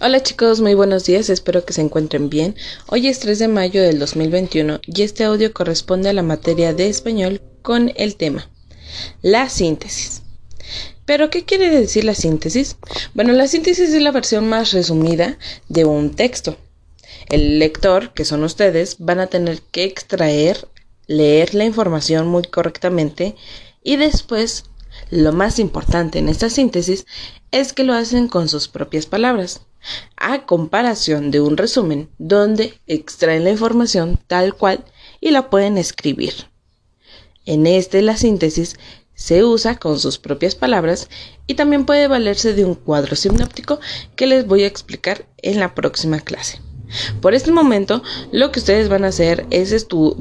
Hola chicos, muy buenos días, espero que se encuentren bien. Hoy es 3 de mayo del 2021 y este audio corresponde a la materia de español con el tema la síntesis. ¿Pero qué quiere decir la síntesis? Bueno, la síntesis es la versión más resumida de un texto. El lector, que son ustedes, van a tener que extraer, leer la información muy correctamente y después, lo más importante en esta síntesis es que lo hacen con sus propias palabras a comparación de un resumen donde extraen la información tal cual y la pueden escribir. En este la síntesis se usa con sus propias palabras y también puede valerse de un cuadro sinóptico que les voy a explicar en la próxima clase. Por este momento, lo que ustedes van a hacer es estu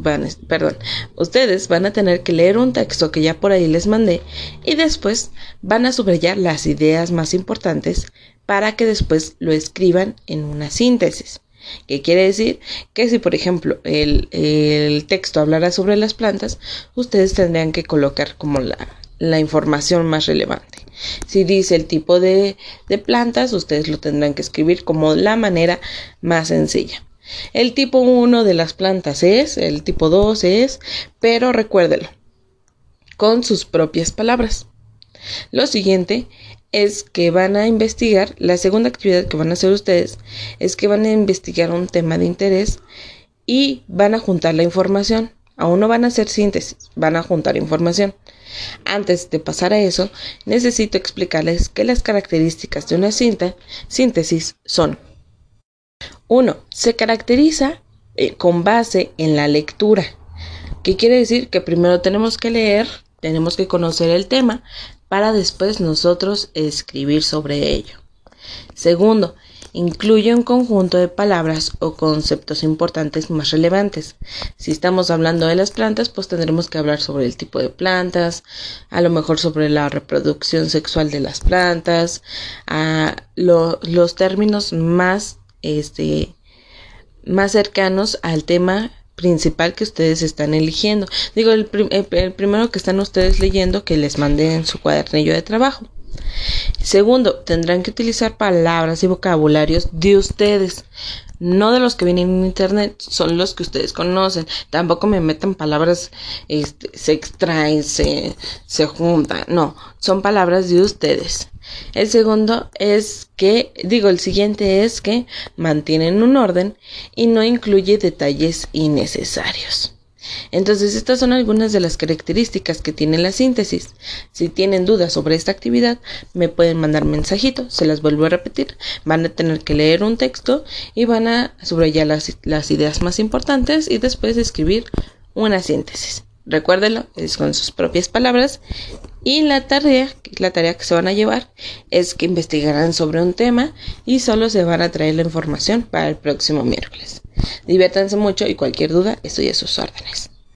ustedes van a tener que leer un texto que ya por ahí les mandé y después van a subrayar las ideas más importantes para que después lo escriban en una síntesis. ¿Qué quiere decir? Que si, por ejemplo, el, texto hablara sobre las plantas, ustedes tendrían que colocar como la, la información más relevante. Si dice el tipo de, de, plantas, ustedes lo tendrán que escribir como la manera más sencilla. El tipo 1 de las plantas es, el tipo 2 es, pero recuérdelo, con sus propias palabras. Lo siguiente es que van a investigar, la segunda actividad que van a hacer ustedes es que van a investigar un tema de interés y van a juntar la información. Aún no van a hacer síntesis, van a juntar información. Antes de pasar a eso, necesito explicarles que las características de una cinta, síntesis son 1. Se caracteriza eh, con base en la lectura. ¿Qué quiere decir? Que primero tenemos que leer, tenemos que conocer el tema para después nosotros escribir sobre ello. Segundo, incluye un conjunto de palabras o conceptos importantes más relevantes. Si estamos hablando de las plantas, pues tendremos que hablar sobre el tipo de plantas, a lo mejor sobre la reproducción sexual de las plantas, a los términos este, más cercanos al tema principal que ustedes están eligiendo. Digo, el, el primero que están ustedes leyendo que les manden en su cuadernillo de trabajo. Segundo, tendrán que utilizar palabras y vocabularios de ustedes, no de los que vienen en internet, son los que ustedes conocen. Tampoco me metan palabras, este, se extraen, se, se juntan, no, son palabras de ustedes. El segundo es que, digo, el siguiente es que mantienen un orden y no incluye detalles innecesarios. Entonces, estas son algunas de las características que tiene la síntesis. Si tienen dudas sobre esta actividad, me pueden mandar mensajito, se las vuelvo a repetir. Van a tener que leer un texto y van a subrayar las, ideas más importantes y después escribir una síntesis. Recuérdelo, es con sus propias palabras. Y la tarea, la tarea que se van a llevar es que investigarán sobre un tema y solo se van a traer la información para el próximo miércoles. Diviértanse mucho y cualquier duda estoy a sus órdenes.